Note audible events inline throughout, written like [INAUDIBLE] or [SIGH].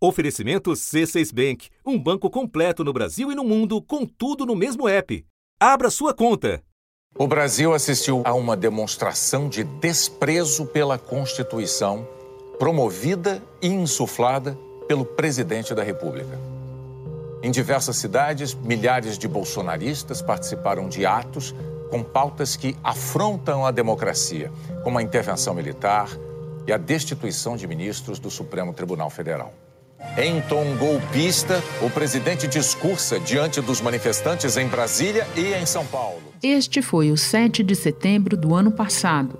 Oferecimento C6 Bank, um banco completo no Brasil e no mundo, com tudo no mesmo app. Abra sua conta. O Brasil assistiu a uma demonstração de desprezo pela Constituição, promovida e insuflada pelo presidente da República. Em diversas cidades, milhares de bolsonaristas participaram de atos com pautas que afrontam a democracia, como a intervenção militar e a destituição de ministros do Supremo Tribunal Federal. Em tom golpista, o presidente discursa diante dos manifestantes em Brasília e em São Paulo. Este foi o 7 de setembro do ano passado.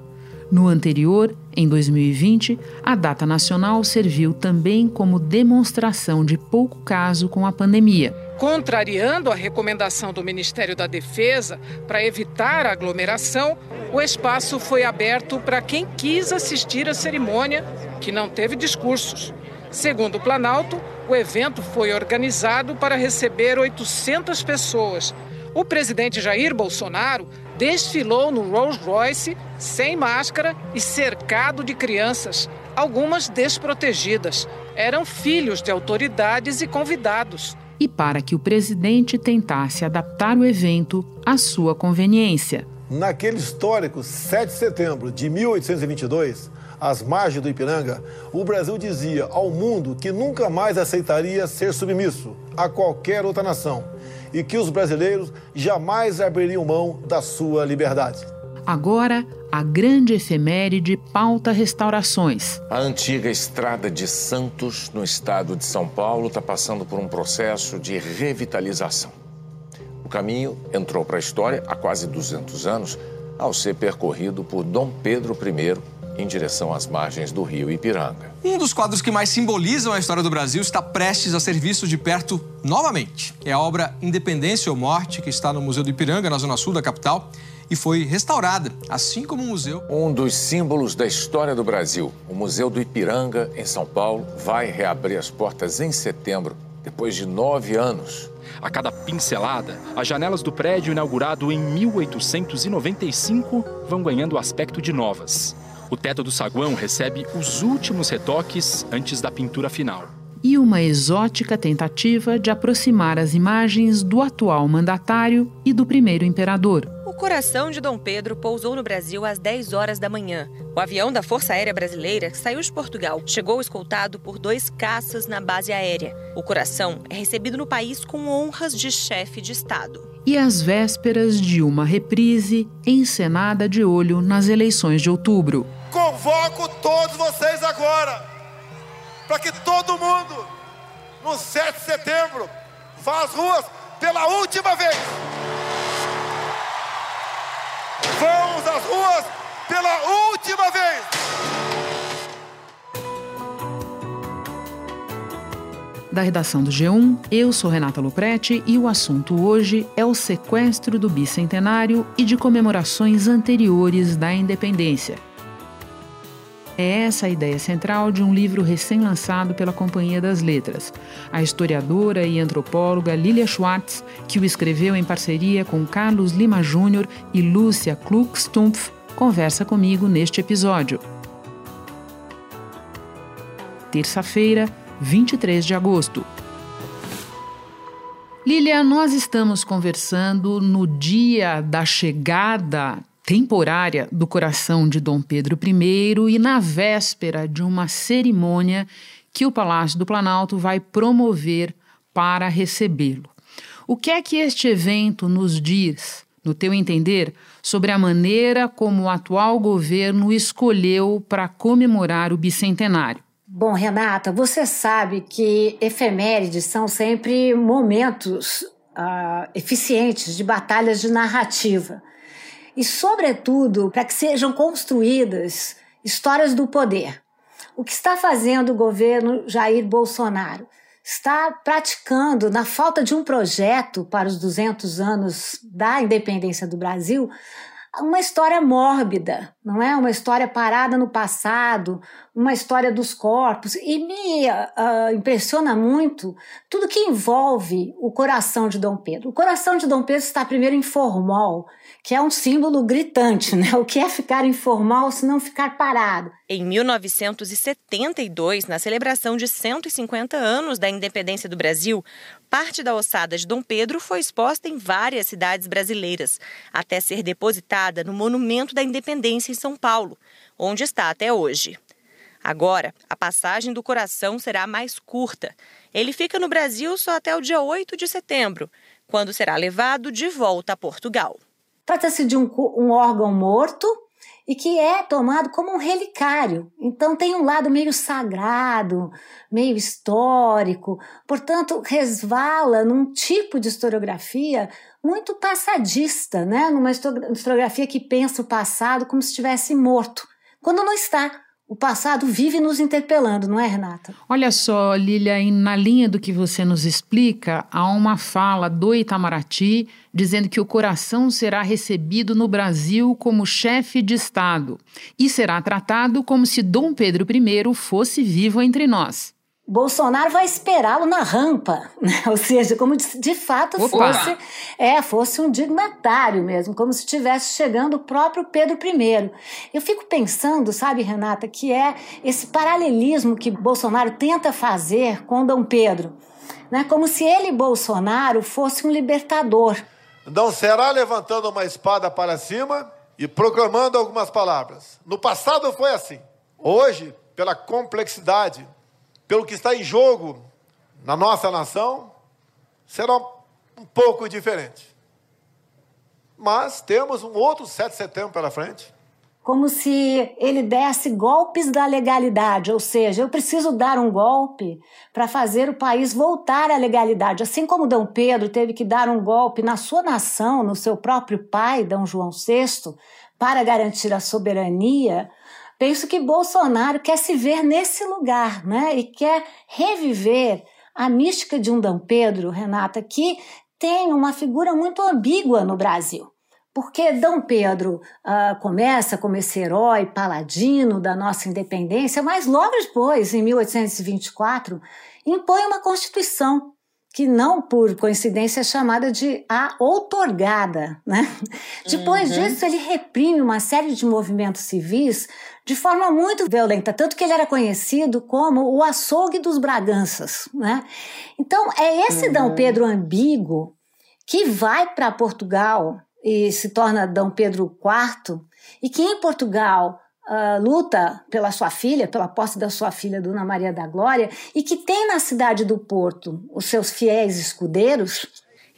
No anterior, em 2020, a data nacional serviu também como demonstração de pouco caso com a pandemia. Contrariando a recomendação do Ministério da Defesa para evitar a aglomeração, o espaço foi aberto para quem quis assistir à cerimônia, que não teve discursos. Segundo o Planalto, o evento foi organizado para receber 800 pessoas. O presidente Jair Bolsonaro desfilou no Rolls Royce sem máscara e cercado de crianças, algumas desprotegidas. Eram filhos de autoridades e convidados. E para que o presidente tentasse adaptar o evento à sua conveniência. Naquele histórico 7 de setembro de 1822, às margens do Ipiranga, o Brasil dizia ao mundo que nunca mais aceitaria ser submisso a qualquer outra nação e que os brasileiros jamais abririam mão da sua liberdade. Agora, a grande efeméride pauta restaurações. A antiga estrada de Santos, no estado de São Paulo, está passando por um processo de revitalização. O caminho entrou para a história há quase 200 anos, ao ser percorrido por Dom Pedro I em direção às margens do rio Ipiranga. Um dos quadros que mais simbolizam a história do Brasil está prestes a ser visto de perto novamente. É a obra Independência ou Morte, que está no Museu do Ipiranga, na zona sul da capital, e foi restaurada, assim como o museu. Um dos símbolos da história do Brasil, o Museu do Ipiranga, em São Paulo, vai reabrir as portas em setembro, depois de nove anos. A cada pincelada, as janelas do prédio inaugurado em 1895 vão ganhando o aspecto de novas. O teto do saguão recebe os últimos retoques antes da pintura final. E uma exótica tentativa de aproximar as imagens do atual mandatário e do primeiro imperador. O coração de Dom Pedro pousou no Brasil às 10 horas da manhã. O avião da Força Aérea Brasileira saiu de Portugal. Chegou escoltado por dois caças na base aérea. O coração é recebido no país com honras de chefe de Estado e às vésperas de uma reprise encenada de olho nas eleições de outubro. Convoco todos vocês agora para que todo mundo, no 7 de setembro, vá às ruas pela última vez. Vamos às ruas pela última vez. da redação do G1. Eu sou Renata Luprete e o assunto hoje é o sequestro do bicentenário e de comemorações anteriores da independência. É essa a ideia central de um livro recém-lançado pela Companhia das Letras. A historiadora e antropóloga Lilia Schwartz, que o escreveu em parceria com Carlos Lima Júnior e Lúcia Klug-Stumpf, conversa comigo neste episódio. Terça-feira, 23 de agosto. Lilia, nós estamos conversando no dia da chegada temporária do coração de Dom Pedro I e na véspera de uma cerimônia que o Palácio do Planalto vai promover para recebê-lo. O que é que este evento nos diz, no teu entender, sobre a maneira como o atual governo escolheu para comemorar o bicentenário? Bom, Renata, você sabe que efemérides são sempre momentos uh, eficientes de batalhas de narrativa. E, sobretudo, para que sejam construídas histórias do poder. O que está fazendo o governo Jair Bolsonaro? Está praticando, na falta de um projeto para os 200 anos da independência do Brasil, uma história mórbida, não é? Uma história parada no passado, uma história dos corpos. E me uh, impressiona muito tudo que envolve o coração de Dom Pedro. O coração de Dom Pedro está primeiro em que é um símbolo gritante, né? O que é ficar informal se não ficar parado? Em 1972, na celebração de 150 anos da independência do Brasil, parte da ossada de Dom Pedro foi exposta em várias cidades brasileiras, até ser depositada no Monumento da Independência São Paulo, onde está até hoje. Agora, a passagem do coração será mais curta. Ele fica no Brasil só até o dia 8 de setembro, quando será levado de volta a Portugal. Trata-se de um, um órgão morto e que é tomado como um relicário. Então tem um lado meio sagrado, meio histórico, portanto resvala num tipo de historiografia muito passadista, né? Numa historiografia que pensa o passado como se estivesse morto, quando não está. O passado vive nos interpelando, não é, Renata? Olha só, Lilia, na linha do que você nos explica, há uma fala do Itamaraty dizendo que o coração será recebido no Brasil como chefe de Estado e será tratado como se Dom Pedro I fosse vivo entre nós. Bolsonaro vai esperá-lo na rampa, [LAUGHS] ou seja, como de, de fato fosse, é, fosse um dignatário mesmo, como se estivesse chegando o próprio Pedro I. Eu fico pensando, sabe, Renata, que é esse paralelismo que Bolsonaro tenta fazer com Dom Pedro, né? como se ele, Bolsonaro, fosse um libertador. Não será levantando uma espada para cima e proclamando algumas palavras. No passado foi assim. Hoje, pela complexidade pelo que está em jogo na nossa nação, será um pouco diferente. Mas temos um outro 7 de setembro pela frente. Como se ele desse golpes da legalidade, ou seja, eu preciso dar um golpe para fazer o país voltar à legalidade. Assim como Dom Pedro teve que dar um golpe na sua nação, no seu próprio pai, Dom João VI, para garantir a soberania, Penso que Bolsonaro quer se ver nesse lugar, né? E quer reviver a mística de um Dom Pedro, Renata, que tem uma figura muito ambígua no Brasil. Porque Dom Pedro uh, começa como esse herói paladino da nossa independência, mas logo depois, em 1824, impõe uma Constituição que não por coincidência é chamada de a outorgada. Né? Depois uhum. disso, ele reprime uma série de movimentos civis de forma muito violenta, tanto que ele era conhecido como o açougue dos Braganças. Né? Então, é esse uhum. Dom Pedro ambíguo que vai para Portugal e se torna Dom Pedro IV, e que em Portugal uh, luta pela sua filha, pela posse da sua filha, Dona Maria da Glória, e que tem na cidade do Porto os seus fiéis escudeiros.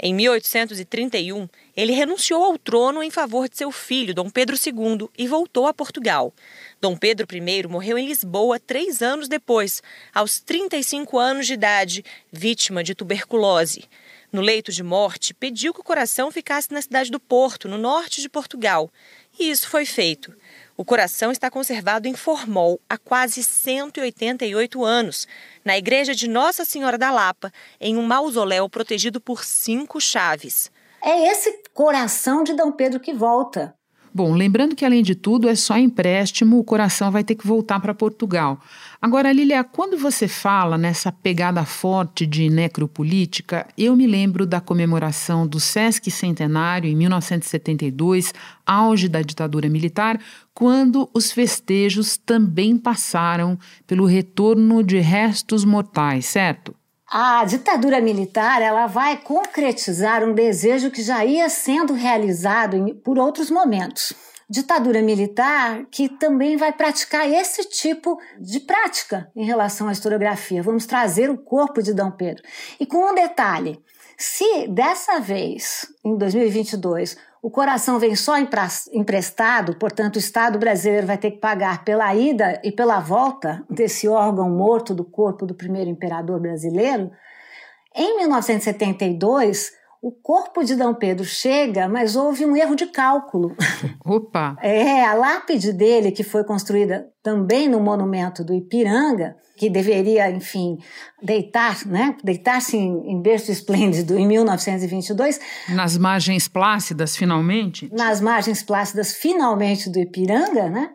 Em 1831, ele renunciou ao trono em favor de seu filho, Dom Pedro II, e voltou a Portugal. Dom Pedro I morreu em Lisboa três anos depois, aos 35 anos de idade, vítima de tuberculose. No leito de morte, pediu que o coração ficasse na cidade do Porto, no norte de Portugal. E isso foi feito. O coração está conservado em Formol há quase 188 anos, na igreja de Nossa Senhora da Lapa, em um mausoléu protegido por cinco chaves. É esse coração de Dom Pedro que volta. Bom, lembrando que além de tudo é só empréstimo, o coração vai ter que voltar para Portugal. Agora, Lilia, quando você fala nessa pegada forte de necropolítica, eu me lembro da comemoração do Sesc Centenário em 1972, auge da ditadura militar, quando os festejos também passaram pelo retorno de restos mortais, certo? A ditadura militar ela vai concretizar um desejo que já ia sendo realizado por outros momentos. Ditadura militar que também vai praticar esse tipo de prática em relação à historiografia. Vamos trazer o corpo de Dom Pedro. E com um detalhe: se dessa vez, em 2022, o coração vem só emprestado, portanto, o Estado brasileiro vai ter que pagar pela ida e pela volta desse órgão morto do corpo do primeiro imperador brasileiro. Em 1972, o corpo de D. Pedro chega, mas houve um erro de cálculo. [LAUGHS] Opa! É, a lápide dele, que foi construída também no monumento do Ipiranga, que deveria, enfim, deitar, né, deitar-se em, em berço esplêndido em 1922. Nas margens plácidas, finalmente? Nas margens plácidas, finalmente, do Ipiranga, né?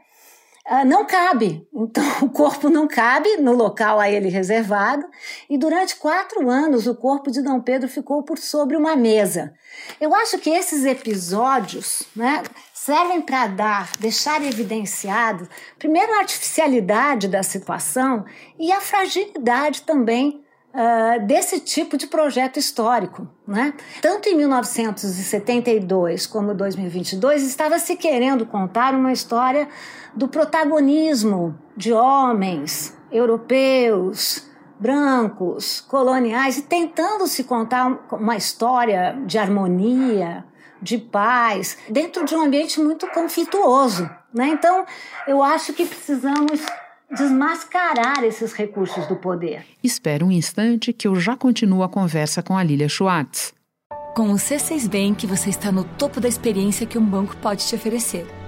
Ah, não cabe. Então, [LAUGHS] o corpo não cabe no local a ele reservado. E durante quatro anos, o corpo de Dom Pedro ficou por sobre uma mesa. Eu acho que esses episódios né, servem para dar, deixar evidenciado, primeiro, a artificialidade da situação e a fragilidade também Uh, desse tipo de projeto histórico. Né? Tanto em 1972 como 2022, estava se querendo contar uma história do protagonismo de homens europeus, brancos, coloniais, e tentando se contar uma história de harmonia, de paz, dentro de um ambiente muito conflituoso. Né? Então, eu acho que precisamos desmascarar esses recursos do poder. Espera um instante que eu já continuo a conversa com a Lilia Schwartz. Com o C6 Bank, você está no topo da experiência que um banco pode te oferecer.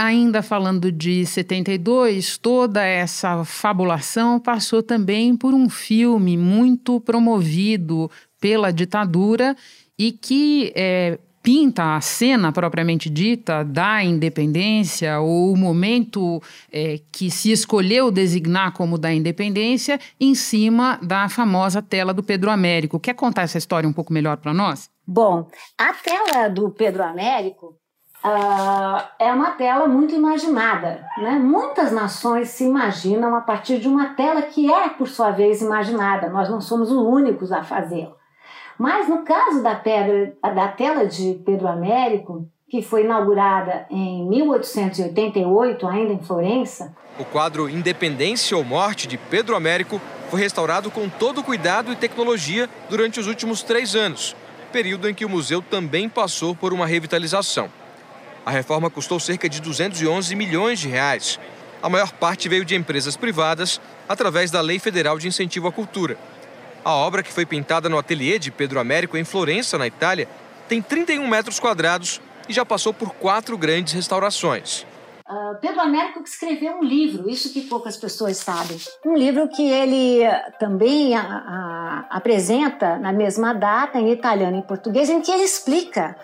ainda falando de 72, toda essa fabulação passou também por um filme muito promovido pela ditadura e que é, pinta a cena propriamente dita da independência ou o momento é, que se escolheu designar como da independência em cima da famosa tela do Pedro Américo. Quer contar essa história um pouco melhor para nós? Bom, a tela do Pedro Américo uh, é uma tela muito imaginada. Né? Muitas nações se imaginam a partir de uma tela que é, por sua vez, imaginada. Nós não somos os únicos a fazê-lo. Mas no caso da pedra, da tela de Pedro Américo, que foi inaugurada em 1888, ainda em Florença. O quadro Independência ou Morte de Pedro Américo foi restaurado com todo cuidado e tecnologia durante os últimos três anos, período em que o museu também passou por uma revitalização. A reforma custou cerca de 211 milhões de reais. A maior parte veio de empresas privadas através da Lei Federal de Incentivo à Cultura. A obra, que foi pintada no ateliê de Pedro Américo, em Florença, na Itália, tem 31 metros quadrados e já passou por quatro grandes restaurações. Uh, Pedro Américo que escreveu um livro, isso que poucas pessoas sabem. Um livro que ele também a, a, apresenta na mesma data, em italiano e português, em que ele explica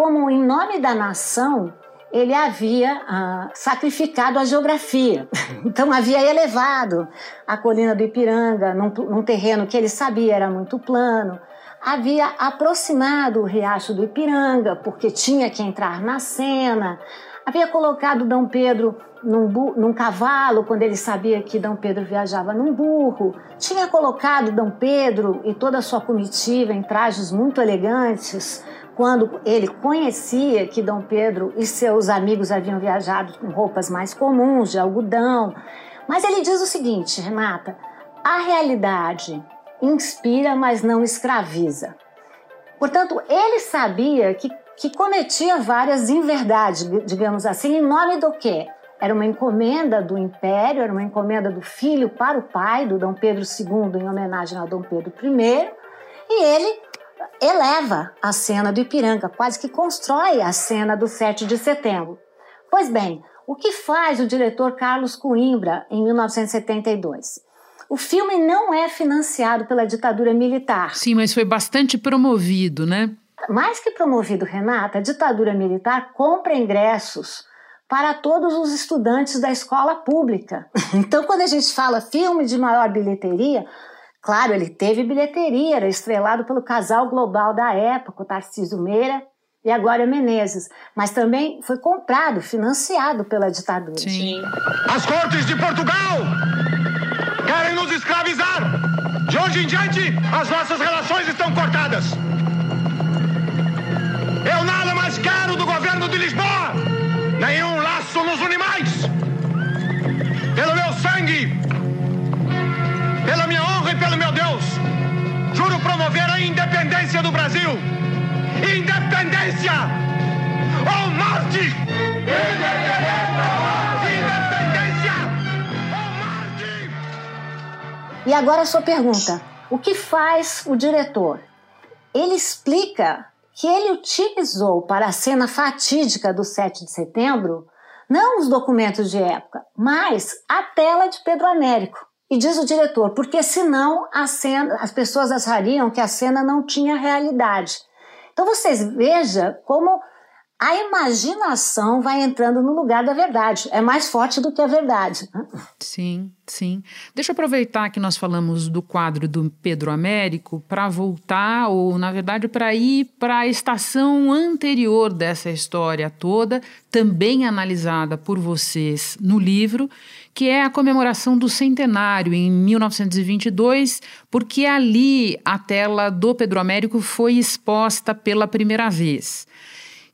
como, em nome da nação, ele havia ah, sacrificado a geografia. [LAUGHS] Então, havia elevado a colina do Ipiranga num, num, terreno que ele sabia era muito plano, havia aproximado o riacho do Ipiranga, porque tinha que entrar na cena, havia colocado Dom Pedro num, num cavalo, quando ele sabia que Dom Pedro viajava num burro, tinha colocado Dom Pedro e toda a sua comitiva em trajes muito elegantes quando ele conhecia que Dom Pedro e seus amigos haviam viajado com roupas mais comuns, de algodão. Mas ele diz o seguinte, Renata: a realidade inspira, mas não escraviza. Portanto, ele sabia que, que cometia várias inverdades, digamos assim, em nome do quê? Era uma encomenda do império, era uma encomenda do filho para o pai, do Dom Pedro II, em homenagem ao Dom Pedro I, e ele eleva a cena do Ipiranga, quase que constrói a cena do 7 de setembro. Pois bem, o que faz o diretor Carlos Coimbra em 1972? O filme não é financiado pela ditadura militar. Sim, mas foi bastante promovido, né? Mais que promovido, Renata, a ditadura militar compra ingressos para todos os estudantes da escola pública. [LAUGHS] Então, quando a gente fala filme de maior bilheteria, Claro, ele teve bilheteria, era estrelado pelo casal global da época, o Tarcísio Meira e agora Menezes, mas também foi comprado, financiado pela ditadura. Sim. As cortes de Portugal querem nos escravizar. De hoje em diante, as nossas relações estão cortadas. Eu nada mais quero do governo de Lisboa. Nenhum laço nos une mais. A independência do Brasil. Independência ou morte! Independência ou morte! E agora a sua pergunta: o que faz o diretor? Ele explica que ele utilizou para a cena fatídica do 7 de setembro não os documentos de época, mas a tela de Pedro Américo. E diz o diretor, porque senão a cena, as pessoas achariam que a cena não tinha realidade. Então vocês vejam como a imaginação vai entrando no lugar da verdade. É mais forte do que a verdade. Sim, sim. Deixa eu aproveitar que nós falamos do quadro do Pedro Américo para voltar, ou na verdade para ir para a estação anterior dessa história toda, também analisada por vocês no livro, que é a comemoração do centenário em 1922, porque ali a tela do Pedro Américo foi exposta pela primeira vez.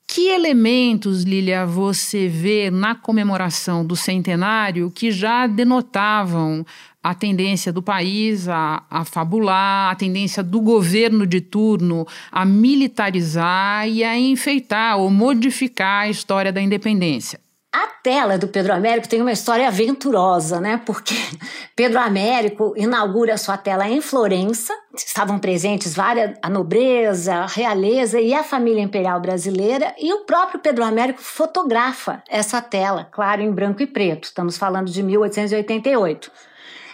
Que elementos, Lilia, você vê na comemoração do centenário que já denotavam a tendência do país a, a fabular, a tendência do governo de turno a militarizar e a enfeitar ou modificar a história da independência? A tela do Pedro Américo tem uma história aventurosa, né? Porque [LAUGHS] Pedro Américo inaugura sua tela em Florença. Estavam presentes várias a nobreza, a realeza e a família imperial brasileira, e o próprio Pedro Américo fotografa essa tela, claro, em branco e preto. Estamos falando de 1888.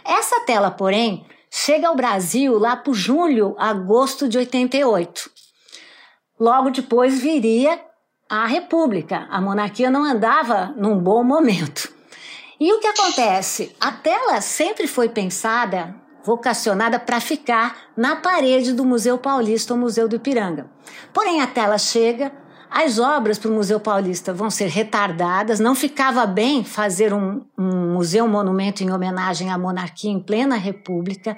Essa tela, porém, chega ao Brasil lá por julho, agosto de 88. Logo depois viria a república. A monarquia não andava num bom momento. E o que acontece? A tela sempre foi pensada, vocacionada para ficar na parede do Museu Paulista ou Museu do Ipiranga. Porém, a tela chega, as obras para o Museu Paulista vão ser retardadas, não ficava bem fazer um, um museu monumento em homenagem à monarquia em plena república,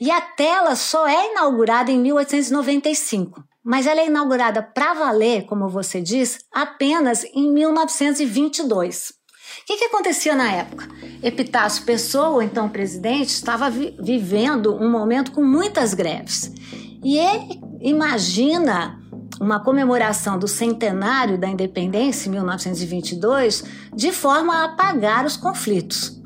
e a tela só é inaugurada em 1895 mas ela é inaugurada para valer, como você diz, apenas em 1922. O que, que, acontecia na época? Epitácio Pessoa, então presidente, estava vi vivendo um momento com muitas greves. E ele imagina uma comemoração do centenário da independência em 1922 de forma a apagar os conflitos.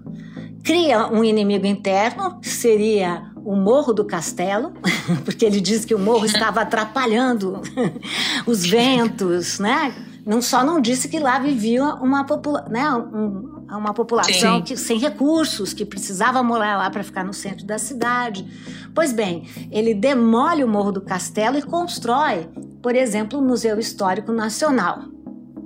Cria um inimigo interno, que seria o Morro do Castelo, [LAUGHS] porque ele diz que o morro estava atrapalhando [LAUGHS] os ventos, né? Não só não disse que lá vivia uma, popula né, um, uma população que, sem recursos, que precisava morar lá para ficar no centro da cidade. Pois bem, ele demole o Morro do Castelo e constrói, por exemplo, o Museu Histórico Nacional,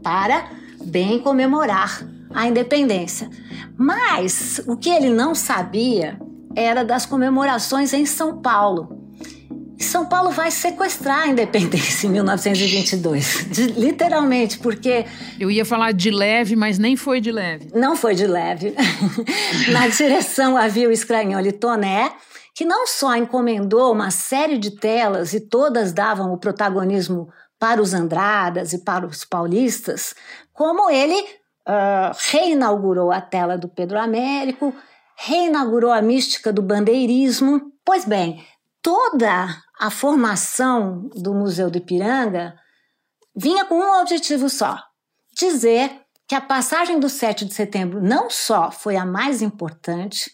para bem comemorar a independência. Mas o que ele não sabia era das comemorações em São Paulo. São Paulo vai sequestrar a independência em 1922, [LAUGHS] de, literalmente, porque. Eu ia falar de leve, mas nem foi de leve. Não foi de leve. [LAUGHS] Na direção havia o Scragnoli Toné, que não só encomendou uma série de telas e todas davam o protagonismo para os Andradas e para os paulistas, como ele uh, reinaugurou a tela do Pedro Américo reinaugurou a mística do bandeirismo. Pois bem, toda a formação do Museu do Ipiranga vinha com um objetivo só: dizer que a passagem do 7 de setembro não só foi a mais importante,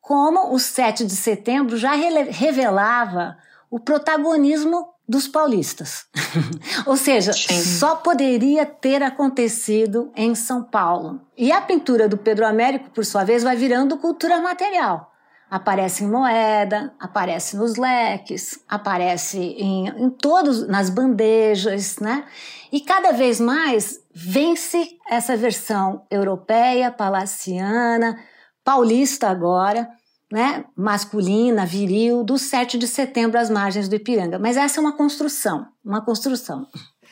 como o 7 de setembro já revelava o protagonismo dos paulistas. [LAUGHS] Ou seja, Sim. só poderia ter acontecido em São Paulo. E a pintura do Pedro Américo, por sua vez, vai virando cultura material. Aparece em moeda, aparece nos leques, aparece em, em todos, nas bandejas, né? E cada vez mais vence essa versão europeia, palaciana, paulista agora, né, masculina, viril, do 7 de setembro às margens do Ipiranga. Mas essa é uma construção, uma construção.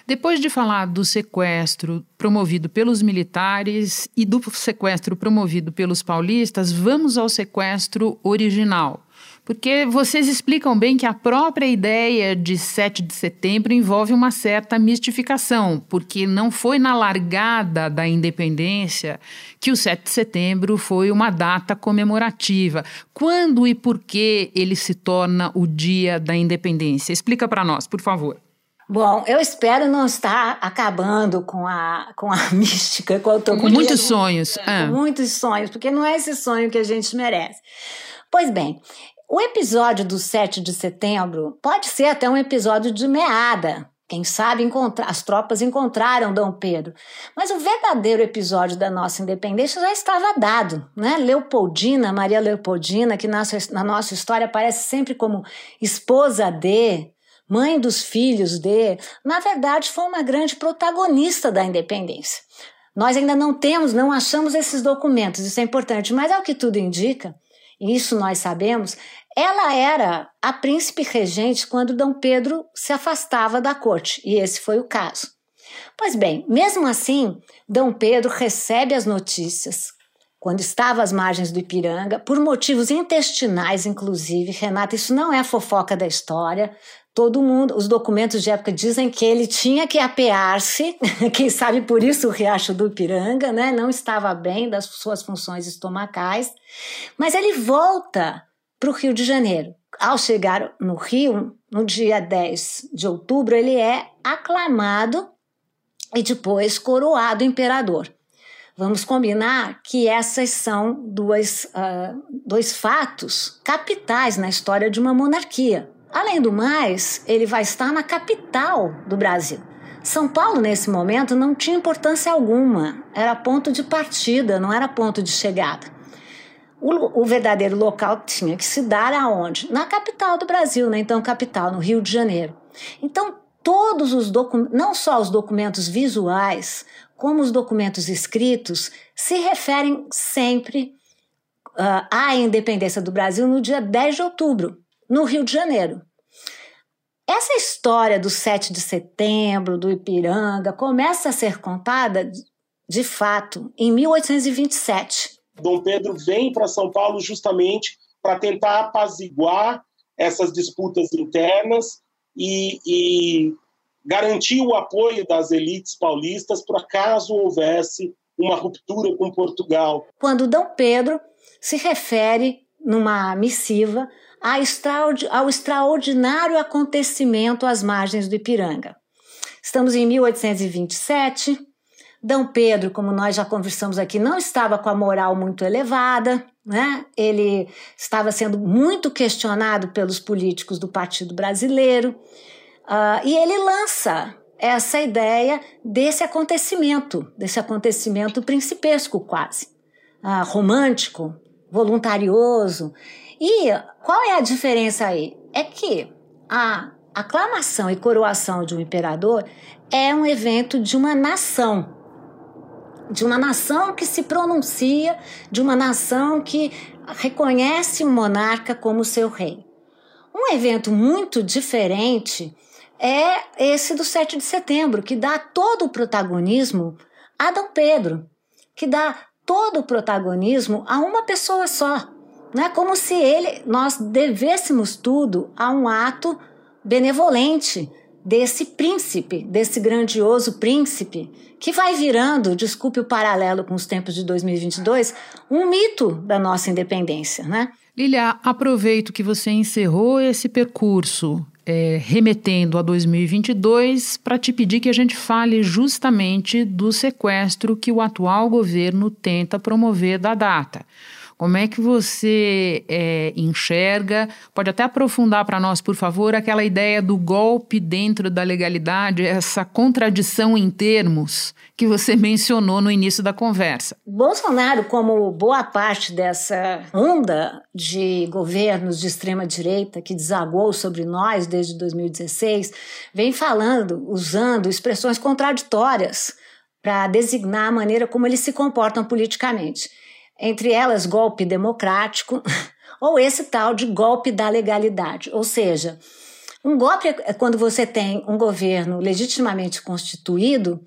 Depois de falar do sequestro promovido pelos militares e do sequestro promovido pelos paulistas, vamos ao sequestro original. Porque vocês explicam bem que a própria ideia de 7 de setembro envolve uma certa mistificação, porque não foi na largada da independência que o 7 de setembro foi uma data comemorativa. Quando e por que ele se torna o dia da independência? Explica para nós, por favor. Bom, eu espero não estar acabando com a, com a [LAUGHS] mística. Com, com muitos sonhos. Com é. muitos sonhos, porque não é esse sonho que a gente merece. Pois bem, o episódio do 7 de setembro pode ser até um episódio de meada. Quem sabe as tropas encontraram Dom Pedro. Mas o verdadeiro episódio da nossa independência já estava dado. Né? Leopoldina, Maria Leopoldina, que na, na nossa história aparece sempre como esposa de, mãe dos filhos de, na verdade foi uma grande protagonista da independência. Nós ainda não temos, não achamos esses documentos, isso é importante, mas ao que tudo indica, isso nós sabemos, ela era a príncipe regente quando Dom Pedro se afastava da corte, e esse foi o caso. Pois bem, mesmo assim, Dom Pedro recebe as notícias quando estava às margens do Ipiranga, por motivos intestinais, inclusive. Renata, isso não é fofoca da história. Todo mundo, os documentos de época dizem que ele tinha que apear-se, [LAUGHS] quem sabe por isso o Riacho do Ipiranga, né? Não estava bem das suas funções estomacais. Mas ele volta para o Rio de Janeiro. Ao chegar no Rio, no dia 10 de outubro, ele é aclamado e depois coroado imperador. Vamos combinar que essas são dois, uh, dois fatos capitais na história de uma monarquia. Além do mais, ele vai estar na capital do Brasil. São Paulo, nesse momento, não tinha importância alguma, era ponto de partida, não era ponto de chegada. O, o, verdadeiro local tinha que se dar aonde? Na capital do Brasil, né? Então, capital, no Rio de Janeiro. Então, todos os documentos, não só os documentos visuais, como os documentos escritos, se referem sempre uh, à independência do Brasil no dia 10 de outubro, no Rio de Janeiro. Essa história do 7 de setembro, do Ipiranga, começa a ser contada, de fato, em 1827 Dom Pedro vem para São Paulo justamente para tentar apaziguar essas disputas internas e, e garantir o apoio das elites paulistas por acaso houvesse uma ruptura com Portugal. Quando Dom Pedro se refere numa missiva ao extraordinário acontecimento às margens do Ipiranga. Estamos em 1827, D. Pedro, como nós já conversamos aqui, não estava com a moral muito elevada, né? ele estava sendo muito questionado pelos políticos do Partido Brasileiro, uh, e ele lança essa ideia desse acontecimento, desse acontecimento principesco quase, uh, romântico, voluntarioso. E qual é a diferença aí? É que a aclamação e coroação de um imperador é um evento de uma nação de uma nação que se pronuncia, de uma nação que reconhece o monarca como seu rei. Um evento muito diferente é esse do 7 de setembro, que dá todo o protagonismo a Dom Pedro, que dá todo o protagonismo a uma pessoa só. Não é como se ele nós devêssemos tudo a um ato benevolente desse príncipe, desse grandioso príncipe, que vai virando, desculpe o paralelo com os tempos de 2022, um mito da nossa independência, né? Lilia, aproveito que você encerrou esse percurso é, remetendo a 2022 para te pedir que a gente fale justamente do sequestro que o atual governo tenta promover da data. Como é que você é, enxerga? Pode até aprofundar para nós, por favor, aquela ideia do golpe dentro da legalidade, essa contradição em termos que você mencionou no início da conversa. Bolsonaro, como boa parte dessa onda de governos de extrema direita que desagou sobre nós desde 2016, vem falando, usando expressões contraditórias para designar a maneira como eles se comportam politicamente entre elas golpe democrático [LAUGHS] ou esse tal de golpe da legalidade. Ou seja, um golpe é quando você tem um governo legitimamente constituído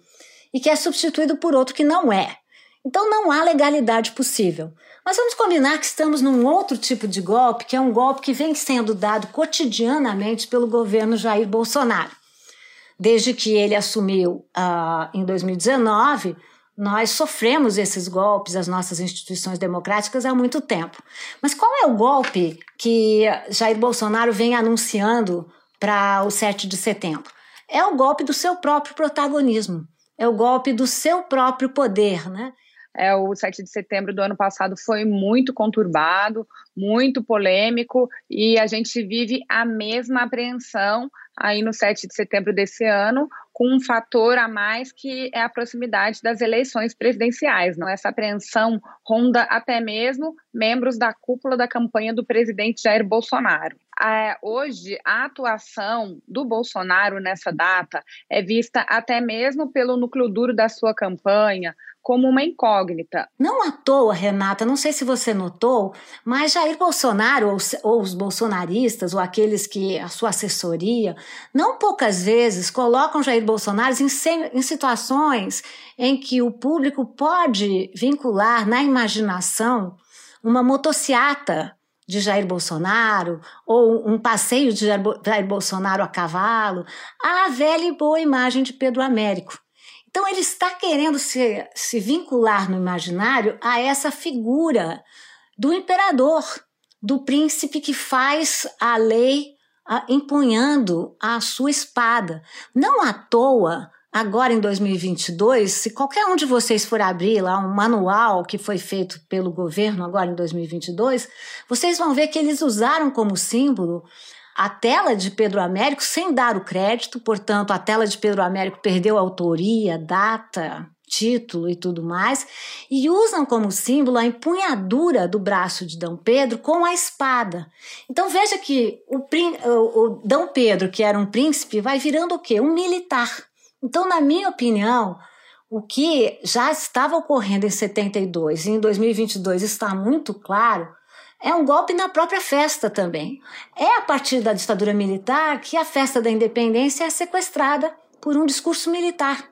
e que é substituído por outro que não é. Então não há legalidade possível. Mas vamos combinar que estamos num outro tipo de golpe, que é um golpe que vem sendo dado cotidianamente pelo governo Jair Bolsonaro. Desde que ele assumiu uh, em 2019, nós sofremos esses golpes, as nossas instituições democráticas, há muito tempo. Mas qual é o golpe que Jair Bolsonaro vem anunciando para o 7 de setembro? É o golpe do seu próprio protagonismo, é o golpe do seu próprio poder, né? É, o 7 de setembro do ano passado foi muito conturbado, muito polêmico, e a gente vive a mesma apreensão aí no 7 de setembro desse ano, com um fator a mais que é a proximidade das eleições presidenciais. Não? Essa apreensão ronda até mesmo membros da cúpula da campanha do presidente Jair Bolsonaro. É, hoje, a atuação do Bolsonaro nessa data é vista até mesmo pelo núcleo duro da sua campanha, como uma incógnita. Não à toa, Renata, não sei se você notou, mas Jair Bolsonaro, ou, ou, os bolsonaristas, ou aqueles que a sua assessoria, não poucas vezes colocam Jair Bolsonaro em, em situações em que o público pode vincular na imaginação uma motociata de Jair Bolsonaro ou um passeio de Jair Bolsonaro a cavalo, à velha e boa imagem de Pedro Américo. Então, ele está querendo se, se vincular no imaginário a essa figura do imperador, do príncipe que faz a lei a, empunhando a sua espada. Não à toa, agora em 2022, se qualquer um de vocês for abrir lá um manual que foi feito pelo governo agora em 2022, vocês vão ver que eles usaram como símbolo a tela de Pedro Américo sem dar o crédito, portanto, a tela de Pedro Américo perdeu autoria, data, título e tudo mais, e usam como símbolo a empunhadura do braço de Dom Pedro com a espada. Então veja que o, o, Dom Pedro, que era um príncipe, vai virando o quê? Um militar. Então, na minha opinião, o que já estava ocorrendo em 72 e em 2022 está muito claro é um golpe na própria festa também. É a partir da ditadura militar que a festa da independência é sequestrada por um discurso militar,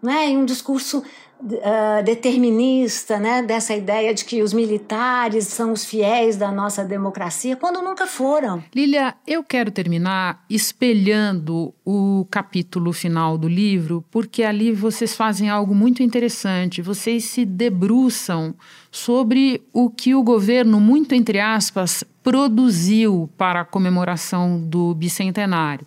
né? E um discurso uh, determinista, né? Dessa ideia de que os militares são os fiéis da nossa democracia, quando nunca foram. Lilia, eu quero terminar espelhando o capítulo final do livro, porque ali vocês fazem algo muito interessante. Vocês se debruçam sobre o que o governo, muito entre aspas, produziu para a comemoração do bicentenário.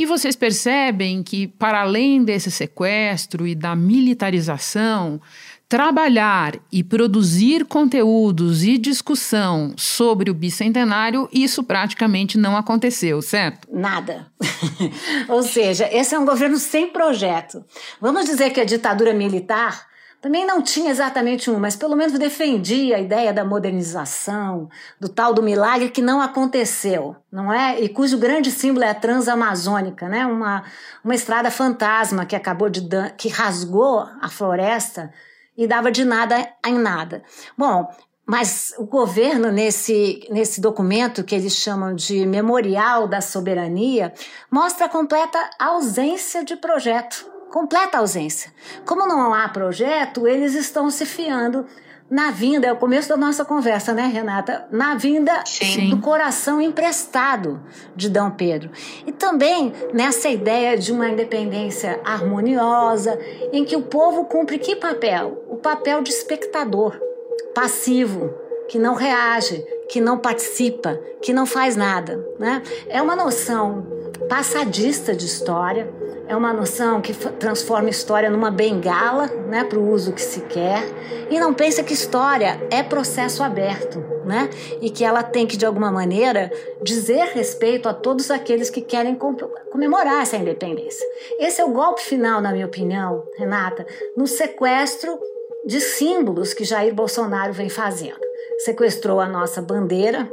E vocês percebem que, para além desse sequestro e da militarização, trabalhar e produzir conteúdos e discussão sobre o bicentenário, isso praticamente não aconteceu, certo? Nada. [LAUGHS] Ou seja, esse é um governo sem projeto. Vamos dizer que a ditadura militar também não tinha exatamente um, mas pelo menos defendia a ideia da modernização, do tal do milagre que não aconteceu, não é? E cujo grande símbolo é a Transamazônica, né? Uma, uma estrada fantasma que acabou de que rasgou a floresta e dava de nada em nada. Bom, mas o governo, nesse, nesse documento que eles chamam de Memorial da Soberania, mostra a completa ausência de projeto completa ausência. Como não há projeto, eles estão se fiando na vinda, é o começo da nossa conversa, né, Renata? Na vinda Sim. do coração emprestado de Dom Pedro. E também nessa ideia de uma independência harmoniosa, em que o povo cumpre que papel? O papel de espectador, passivo, que não reage, que não participa, que não faz nada. Né? É uma noção passadista de história, é uma noção que transforma história numa bengala né, para o uso que se quer, e não pensa que história é processo aberto, né? e que ela tem que, de alguma maneira, dizer respeito a todos aqueles que querem comemorar essa independência. Esse é o golpe final, na minha opinião, Renata, no sequestro de símbolos que Jair Bolsonaro vem fazendo sequestrou a nossa bandeira,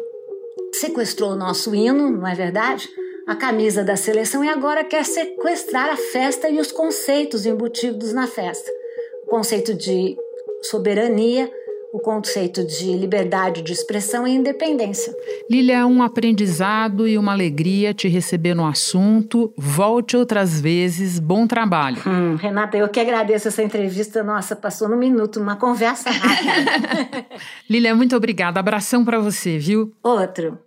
sequestrou o nosso hino, não é verdade? A camisa da seleção e agora quer sequestrar a festa e os conceitos embutidos na festa. O conceito de soberania, o conceito de liberdade de expressão e independência. Lília, é um aprendizado e uma alegria te receber no assunto. Volte outras vezes. Bom trabalho. Hum, Renata, eu que agradeço essa entrevista. Nossa, passou no minuto, uma conversa rápida. [LAUGHS] Lília, muito obrigada. Abração para você, viu? Outro.